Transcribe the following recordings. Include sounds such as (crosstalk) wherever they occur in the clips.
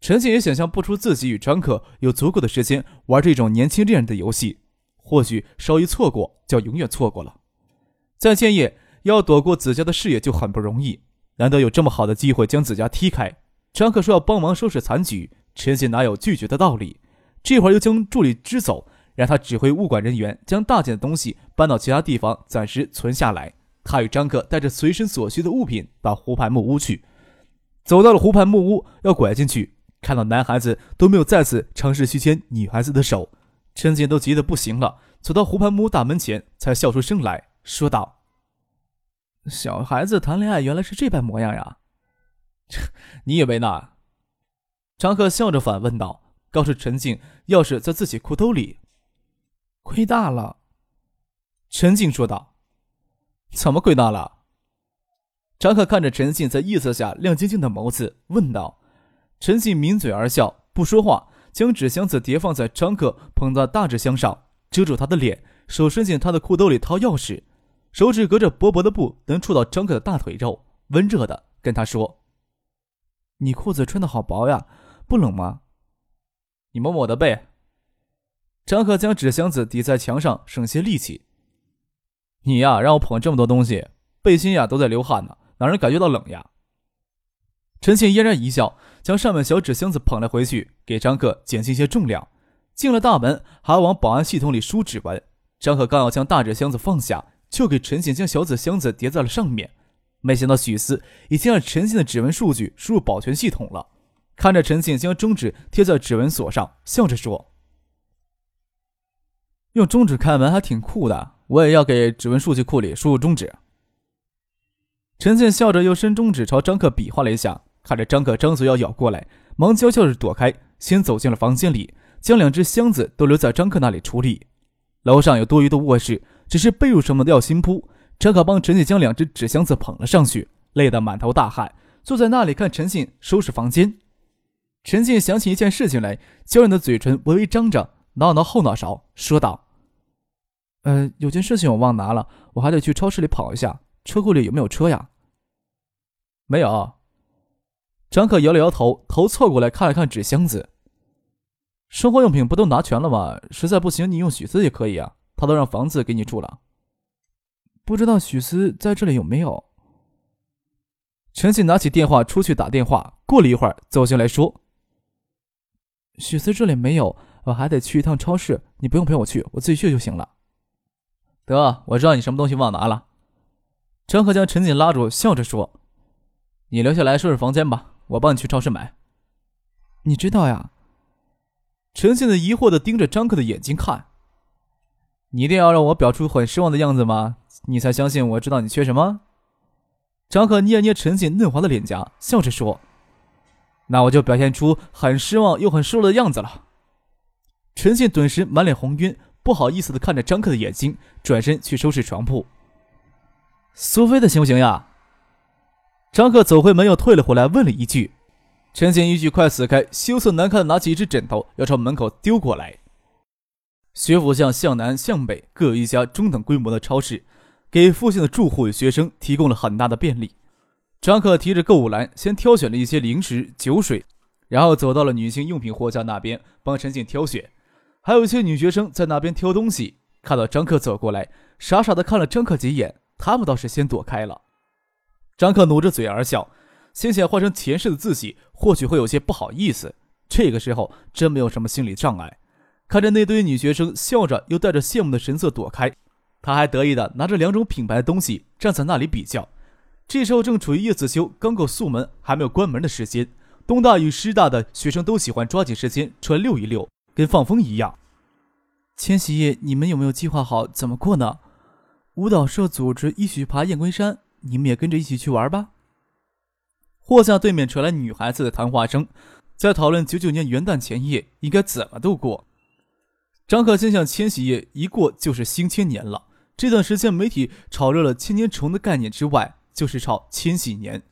陈静也想象不出自己与张可有足够的时间玩这种年轻恋人的游戏，或许稍一错过就永远错过了。在建业要躲过子家的视野就很不容易，难得有这么好的机会将子家踢开。张克说要帮忙收拾残局，陈静哪有拒绝的道理？这会儿又将助理支走，让他指挥物管人员将大件的东西搬到其他地方暂时存下来。他与张克带着随身所需的物品到湖畔木屋去，走到了湖畔木屋，要拐进去。看到男孩子都没有再次尝试去牵女孩子的手，陈静都急得不行了。走到湖畔木屋大门前，才笑出声来说道：“小孩子谈恋爱原来是这般模样呀！” (laughs) 你以为呢？张克笑着反问道，告诉陈静钥匙在自己裤兜里。亏大了，陈静说道：“怎么亏大了？”张克看着陈静在夜色下亮晶晶的眸子，问道。陈信抿嘴而笑，不说话，将纸箱子叠放在张克捧的大纸箱上，遮住他的脸，手伸进他的裤兜里掏钥匙，手指隔着薄薄的布能触到张克的大腿肉，温热的跟他说：“你裤子穿的好薄呀，不冷吗？”你摸摸我的背。张克将纸箱子抵在墙上，省些力气。你呀，让我捧这么多东西，背心呀都在流汗呢，哪能感觉到冷呀？陈庆嫣然一笑，将上面小纸箱子捧了回去，给张克减轻一些重量。进了大门，还要往保安系统里输指纹。张克刚要将大纸箱子放下，就给陈庆将小纸箱子叠在了上面。没想到许思已经让陈庆的指纹数据输入保全系统了。看着陈庆将中指贴在指纹锁上，笑着说：“用中指开门还挺酷的，我也要给指纹数据库里输入中指。”陈庆笑着又伸中指朝张克比划了一下。看着张克张嘴要咬过来，忙悄悄地躲开，先走进了房间里，将两只箱子都留在张克那里处理。楼上有多余的卧室，只是被褥什么的要新铺。张克帮陈信将两只纸箱子捧了上去，累得满头大汗，坐在那里看陈信收拾房间。陈信想起一件事情来，娇艳的嘴唇微微张着，挠挠后脑勺，说道：“呃，有件事情我忘拿了，我还得去超市里跑一下，车库里有没有车呀？”“没有。”张克摇了摇头，头凑过来看了看纸箱子。生活用品不都拿全了吗？实在不行，你用许思也可以啊，他都让房子给你住了。不知道许思在这里有没有？陈信拿起电话出去打电话，过了一会儿走进来说：“许思这里没有，我还得去一趟超市，你不用陪我去，我自己去就行了。”得，我知道你什么东西忘拿了。张克将陈锦拉住，笑着说：“你留下来收拾房间吧。”我帮你去超市买。你知道呀？陈信的疑惑的盯着张克的眼睛看。你一定要让我表出很失望的样子吗？你才相信我知道你缺什么？张克捏了捏陈信嫩滑的脸颊，笑着说：“那我就表现出很失望又很失落的样子了。”陈信顿时满脸红晕，不好意思的看着张克的眼睛，转身去收拾床铺。苏菲的行不行呀？张克走回门，又退了回来，问了一句：“陈静一句快死开，羞涩难看的拿起一只枕头，要朝门口丢过来。”学府巷向南向北各有一家中等规模的超市，给附近的住户与学生提供了很大的便利。张克提着购物篮，先挑选了一些零食、酒水，然后走到了女性用品货架那边，帮陈静挑选。还有一些女学生在那边挑东西，看到张克走过来，傻傻的看了张克几眼，他们倒是先躲开了。张克努着嘴而笑，心想换成前世的自己，或许会有些不好意思。这个时候真没有什么心理障碍。看着那堆女学生笑着又带着羡慕的神色躲开，他还得意的拿着两种品牌的东西站在那里比较。这时候正处于叶子修刚够宿门还没有关门的时间，东大与师大的学生都喜欢抓紧时间出来溜一溜，跟放风一样。千禧夜，你们有没有计划好怎么过呢？舞蹈社组织一起爬雁归山。你们也跟着一起去玩吧。货架对面传来女孩子的谈话声，在讨论九九年元旦前夜应该怎么度过。张可心想，千禧夜一过就是新千年了。这段时间，媒体炒热了千年虫的概念之外，就是炒千禧年。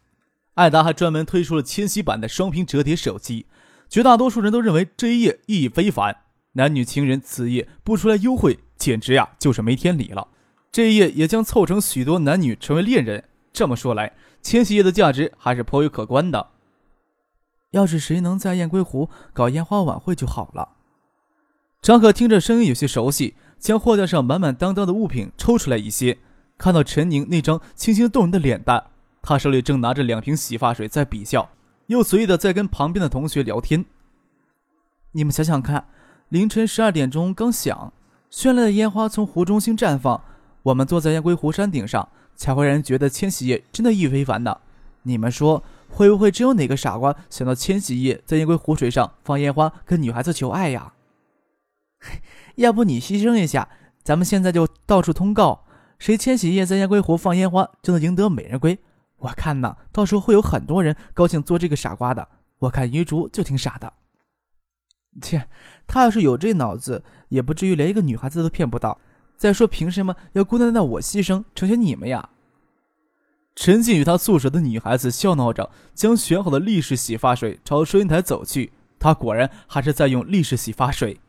爱达还专门推出了千禧版的双屏折叠手机。绝大多数人都认为这一夜意义非凡，男女情人此夜不出来幽会，简直呀就是没天理了。这一夜也将凑成许多男女成为恋人。这么说来，千禧夜的价值还是颇为可观的。要是谁能在燕归湖搞烟花晚会就好了。张可听着声音有些熟悉。将货架上满满当当的物品抽出来一些，看到陈宁那张清新动人的脸蛋，他手里正拿着两瓶洗发水在比较，又随意的在跟旁边的同学聊天。你们想想看，凌晨十二点钟刚响，绚烂的烟花从湖中心绽放，我们坐在雁归湖山顶上，才会让人觉得千禧夜真的意非凡呢。你们说，会不会真有哪个傻瓜想到千禧夜在雁归湖水上放烟花跟女孩子求爱呀？(laughs) 要不你牺牲一下，咱们现在就到处通告，谁千禧夜在雁归湖放烟花就能赢得美人归。我看呐，到时候会有很多人高兴做这个傻瓜的。我看余竹就挺傻的。切，他要是有这脑子，也不至于连一个女孩子都骗不到。再说，凭什么要孤单的我牺牲，成全你们呀？陈静与他宿舍的女孩子笑闹着，将选好的立式洗发水朝收银台走去。他果然还是在用立式洗发水。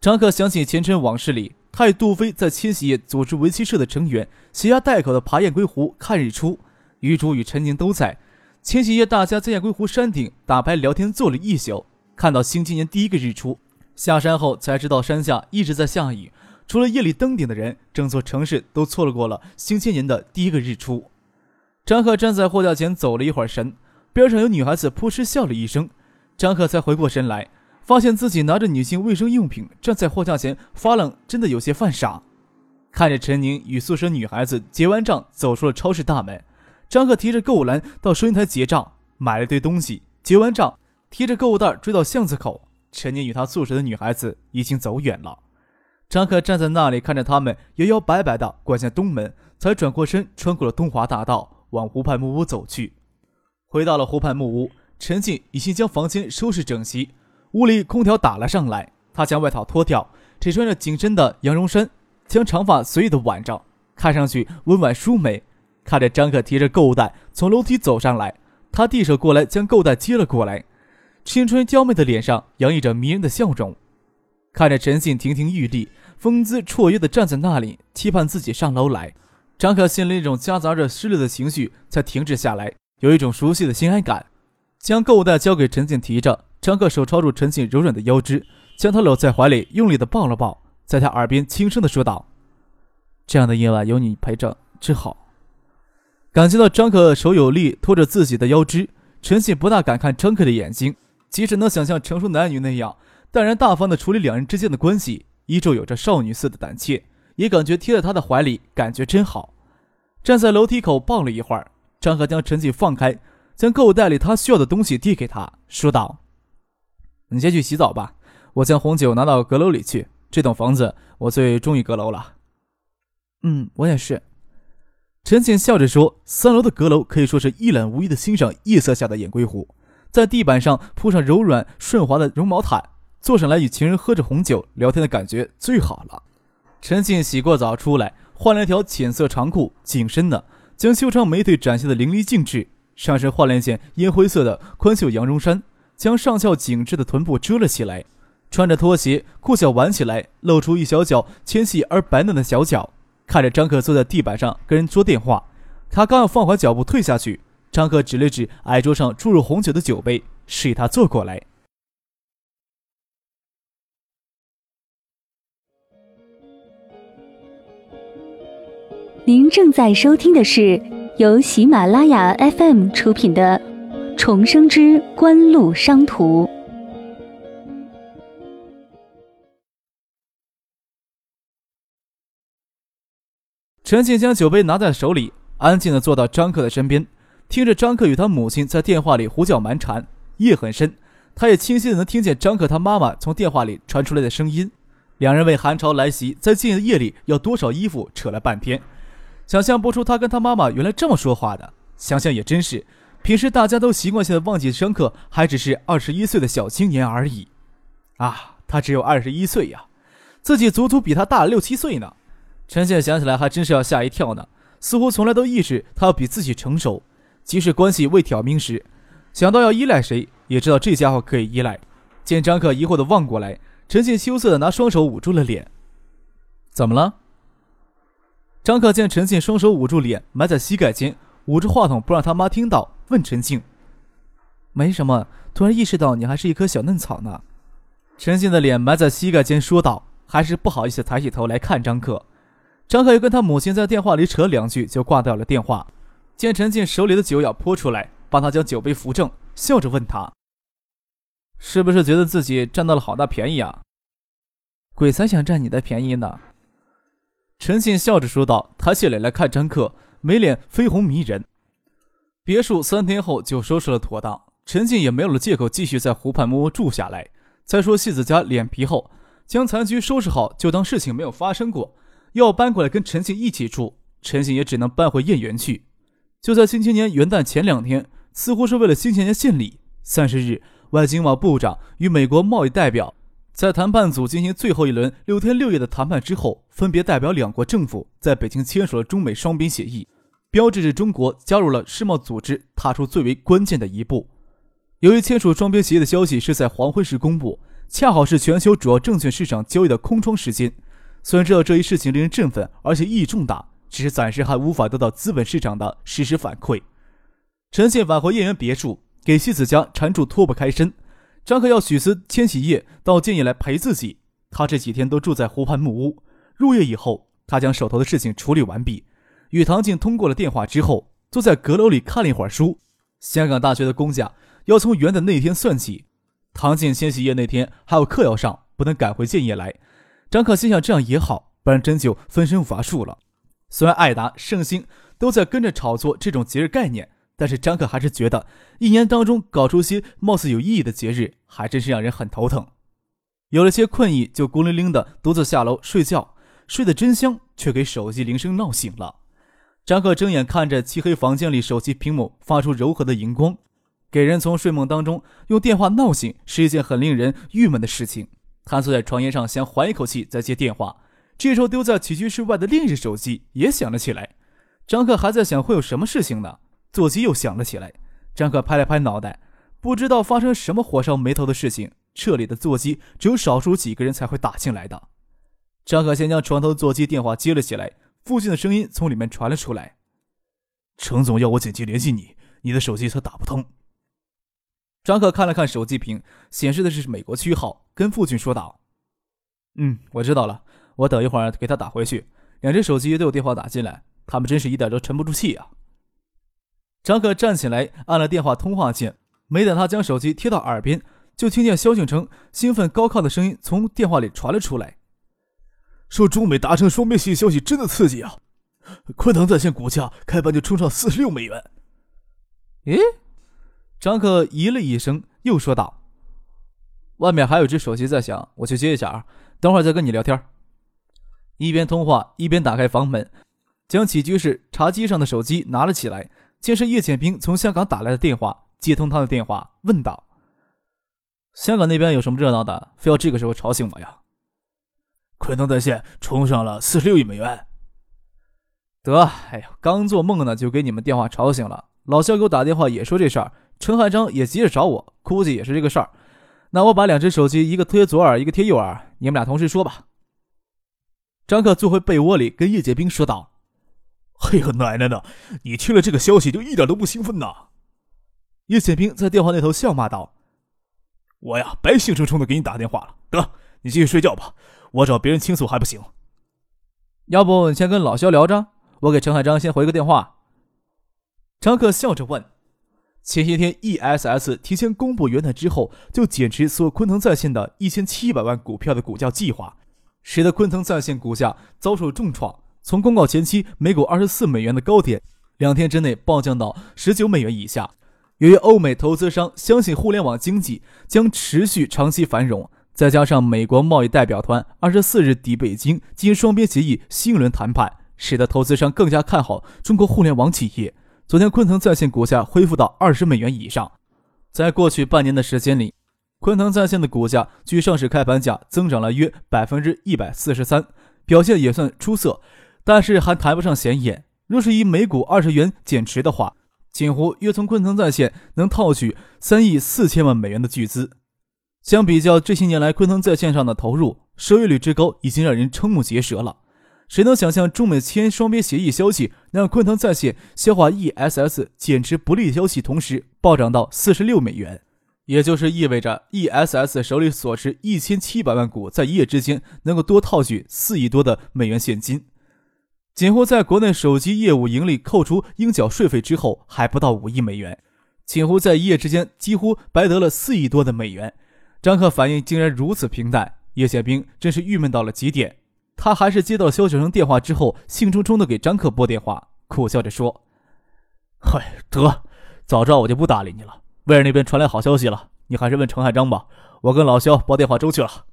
张克想起前尘往事里，他与杜飞在千禧夜组织围棋社的成员，携家带口的爬雁归湖看日出。余主与陈宁都在。千禧夜，大家在雁归湖山顶打牌聊天，坐了一宿，看到新今年第一个日出。下山后才知道山下一直在下雨，除了夜里登顶的人，整座城市都错过了新千年的第一个日出。张克站在货架前走了一会儿神，边上有女孩子扑哧笑了一声，张克才回过神来。发现自己拿着女性卫生用品站在货架前发愣，真的有些犯傻。看着陈宁与宿舍女孩子结完账走出了超市大门，张克提着购物篮到收银台结账，买了堆东西，结完账提着购物袋追到巷子口。陈宁与他宿舍的女孩子已经走远了。张克站在那里看着他们摇摇摆摆地拐向东门，才转过身穿过了东华大道往湖畔木屋走去。回到了湖畔木屋，陈静已经将房间收拾整齐。屋里空调打了上来，他将外套脱掉，只穿着紧身的羊绒衫，将长发随意的挽着，看上去温婉淑美。看着张可提着购物袋从楼梯走上来，他递手过来将购物袋接了过来，青春娇媚的脸上洋溢着迷人的笑容。看着陈信亭亭玉立、风姿绰约的站在那里，期盼自己上楼来，张可心里一种夹杂着失落的情绪才停止下来，有一种熟悉的心安感，将购物袋交给陈静提着。张克手抄住陈静柔软的腰肢，将她搂在怀里，用力的抱了抱，在她耳边轻声的说道：“这样的夜晚有你陪着，真好。”感觉到张克手有力拖着自己的腰肢，陈静不大敢看张克的眼睛，即使能想象成熟男女那样淡然大方的处理两人之间的关系，依旧有着少女似的胆怯，也感觉贴在他的怀里感觉真好。站在楼梯口抱了一会儿，张克将陈静放开，将购物袋里他需要的东西递给他，说道。你先去洗澡吧，我将红酒拿到阁楼里去。这栋房子我最中意阁楼了。嗯，我也是。陈静笑着说：“三楼的阁楼可以说是一览无遗的欣赏夜色下的雁归湖，在地板上铺上柔软顺滑的绒毛毯，坐上来与情人喝着红酒聊天的感觉最好了。”陈静洗过澡出来，换了一条浅色长裤，紧身的，将修长美腿展现的淋漓尽致，上身换了一件烟灰色的宽袖羊绒衫。将上翘紧致的臀部遮了起来，穿着拖鞋，裤脚挽起来，露出一小脚纤细而白嫩的小脚。看着张克坐在地板上跟人说电话，他刚要放缓脚步退下去，张克指了指矮桌上注入红酒的酒杯，示意他坐过来。您正在收听的是由喜马拉雅 FM 出品的。重生之官路商途。陈静将酒杯拿在手里，安静的坐到张克的身边，听着张克与他母亲在电话里胡搅蛮缠。夜很深，他也清晰的能听见张克他妈妈从电话里传出来的声音。两人为寒潮来袭，在静的夜里要多少衣服扯了半天，想象不出他跟他妈妈原来这么说话的。想想也真是。平时大家都习惯性的忘记张克还只是二十一岁的小青年而已。啊，他只有二十一岁呀，自己足足比他大了六七岁呢。陈宪想起来还真是要吓一跳呢，似乎从来都意识他要比自己成熟，即使关系未挑明时，想到要依赖谁，也知道这家伙可以依赖。见张克疑惑的望过来，陈信羞涩的拿双手捂住了脸。怎么了？张克见陈静双手捂住脸，埋在膝盖间，捂着话筒不让他妈听到，问陈静：“没什么，突然意识到你还是一棵小嫩草呢。”陈静的脸埋在膝盖间，说道：“还是不好意思抬起头来看张克。”张克又跟他母亲在电话里扯两句，就挂掉了电话。见陈静手里的酒要泼出来，帮他将酒杯扶正，笑着问他。是不是觉得自己占到了好大便宜啊？鬼才想占你的便宜呢！陈信笑着说道，抬起脸来看张克，眉脸绯红迷人。别墅三天后就收拾了妥当，陈信也没有了借口继续在湖畔木屋住下来。再说戏子家脸皮厚，将残局收拾好就当事情没有发生过，要搬过来跟陈信一起住，陈信也只能搬回燕园去。就在新青年元旦前两天，似乎是为了新青年献礼，三十日。外经贸部长与美国贸易代表在谈判组进行最后一轮六天六夜的谈判之后，分别代表两国政府在北京签署了中美双边协议，标志着中国加入了世贸组织踏出最为关键的一步。由于签署双边协议的消息是在黄昏时公布，恰好是全球主要证券市场交易的空窗时间。虽然知道这一事情令人振奋，而且意义重大，只是暂时还无法得到资本市场的实时反馈。陈信返回燕园别墅。给戏子家缠住脱不开身，张克要许思千禧夜到建业来陪自己。他这几天都住在湖畔木屋。入夜以后，他将手头的事情处理完毕，与唐静通过了电话之后，坐在阁楼里看了一会儿书。香港大学的公假要从元旦那天算起，唐静千禧夜那天还有课要上，不能赶回建业来。张克心想这样也好，不然真就分身乏术了。虽然艾达、盛兴都在跟着炒作这种节日概念。但是张克还是觉得，一年当中搞出些貌似有意义的节日，还真是让人很头疼。有了些困意，就孤零零的独自下楼睡觉，睡得真香，却给手机铃声闹醒了。张克睁眼看着漆黑房间里手机屏幕发出柔和的荧光，给人从睡梦当中用电话闹醒是一件很令人郁闷的事情。他坐在床沿上，想缓一口气再接电话，这时候丢在起居室外的另一只手机也响了起来。张克还在想会有什么事情呢？座机又响了起来，张克拍了拍脑袋，不知道发生什么火烧眉头的事情。这里的座机只有少数几个人才会打进来的。张可先将床头座机电话接了起来，父亲的声音从里面传了出来：“程总要我紧急联系你，你的手机他打不通。”张可看了看手机屏，显示的是美国区号，跟父亲说道：“嗯，我知道了，我等一会儿给他打回去。两只手机都有电话打进来，他们真是一点都沉不住气啊。”张可站起来，按了电话通话键。没等他将手机贴到耳边，就听见萧敬成兴奋高亢的声音从电话里传了出来：“说中美达成双边协议消息真的刺激啊！昆腾在线股价开盘就冲上四十六美元。”咦？张可咦了一声，又说道：“外面还有只手机在响，我去接一下啊，等会儿再跟你聊天。”一边通话一边打开房门，将起居室茶几上的手机拿了起来。见是叶剑兵从香港打来的电话，接通他的电话，问道：“香港那边有什么热闹的？非要这个时候吵醒我呀？”昆腾在线冲上了四十六亿美元。得，哎呀，刚做梦呢，就给你们电话吵醒了。老肖给我打电话也说这事儿，陈汉章也急着找我，估计也是这个事儿。那我把两只手机，一个贴左耳，一个贴右耳，你们俩同时说吧。张克坐回被窝里，跟叶剑兵说道。哎呦，奶奶的！你听了这个消息就一点都不兴奋呐？叶剑兵在电话那头笑骂道：“我呀，白兴冲冲的给你打电话了。得，你继续睡觉吧，我找别人倾诉还不行？要不你先跟老肖聊着，我给陈海章先回个电话。”张克笑着问：“前些天 ESS 提前公布元旦之后就减持所有昆腾在线的一千七百万股票的股价计划，使得昆腾在线股价遭受重创。”从公告前期每股二十四美元的高点，两天之内暴降到十九美元以下。由于欧美投资商相信互联网经济将持续长期繁荣，再加上美国贸易代表团二十四日抵北京进行双边协议新一轮谈判，使得投资商更加看好中国互联网企业。昨天昆腾在线股价恢复到二十美元以上。在过去半年的时间里，昆腾在线的股价距上市开盘价增长了约百分之一百四十三，表现也算出色，但是还谈不上显眼。若是以每股二十元减持的话，锦湖约从昆腾在线能套取三亿四千万美元的巨资。相比较这些年来昆腾在线上的投入，收益率之高已经让人瞠目结舌了。谁能想象中美签双边协议消息，让昆腾在线消化 ESS 减持不利消息，同时暴涨到四十六美元，也就是意味着 ESS 手里所持一千七百万股，在一夜之间能够多套取四亿多的美元现金。锦湖在国内手机业务盈利扣除应缴税费之后，还不到五亿美元。锦湖在一夜之间几乎白得了四亿多的美元。张克反应竟然如此平淡，叶宪兵真是郁闷到了极点。他还是接到肖小生电话之后，兴冲冲的给张克拨电话，苦笑着说：“嗨，得，早知道我就不搭理你了。威尔那边传来好消息了，你还是问程海章吧。我跟老肖拨电话周去了。”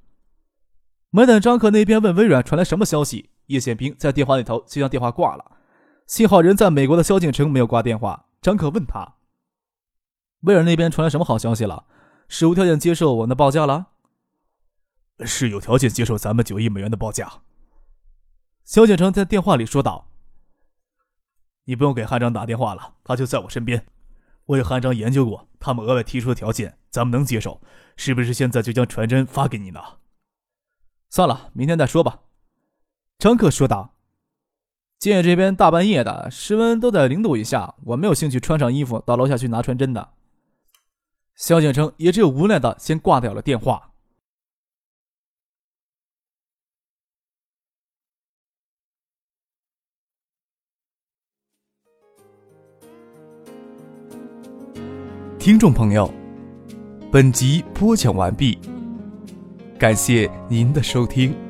没等张克那边问微软传来什么消息。叶宪兵在电话那头就将电话挂了，幸好人在美国的萧敬腾没有挂电话。张可问他：“威尔那边传来什么好消息了？是无条件接受我们的报价了？”“是有条件接受咱们九亿美元的报价。”萧敬腾在电话里说道。“你不用给汉章打电话了，他就在我身边。我与汉章研究过，他们额外提出的条件，咱们能接受。是不是现在就将传真发给你呢？”“算了，明天再说吧。”张克说道：“建业这边大半夜的，室温都在零度以下，我没有兴趣穿上衣服到楼下去拿传真的。”萧敬腾也只有无奈的先挂掉了电话。听众朋友，本集播讲完毕，感谢您的收听。